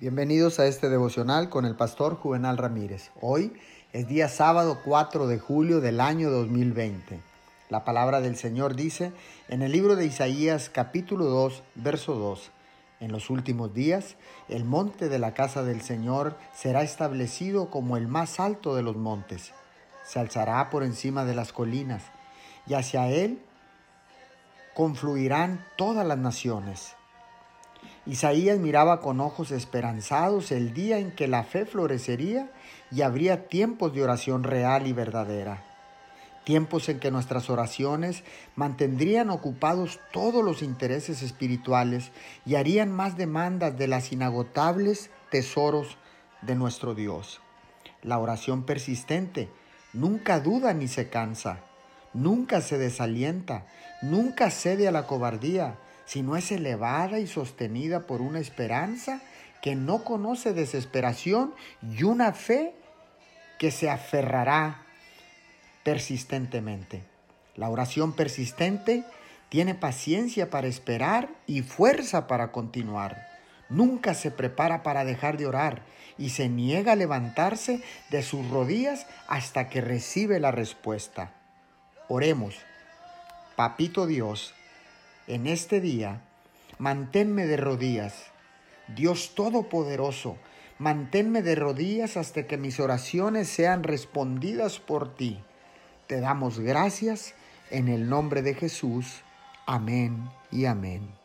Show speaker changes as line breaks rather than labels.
Bienvenidos a este devocional con el pastor Juvenal Ramírez. Hoy es día sábado 4 de julio del año 2020. La palabra del Señor dice en el libro de Isaías capítulo 2, verso 2. En los últimos días, el monte de la casa del Señor será establecido como el más alto de los montes. Se alzará por encima de las colinas, y hacia él confluirán todas las naciones. Isaías miraba con ojos esperanzados el día en que la fe florecería y habría tiempos de oración real y verdadera. Tiempos en que nuestras oraciones mantendrían ocupados todos los intereses espirituales y harían más demandas de las inagotables tesoros de nuestro Dios. La oración persistente nunca duda ni se cansa, nunca se desalienta, nunca cede a la cobardía, sino es elevada y sostenida por una esperanza que no conoce desesperación y una fe que se aferrará persistentemente. La oración persistente tiene paciencia para esperar y fuerza para continuar. Nunca se prepara para dejar de orar y se niega a levantarse de sus rodillas hasta que recibe la respuesta. Oremos. Papito Dios, en este día, manténme de rodillas. Dios Todopoderoso, manténme de rodillas hasta que mis oraciones sean respondidas por ti. Te damos gracias en el nombre de Jesús. Amén y amén.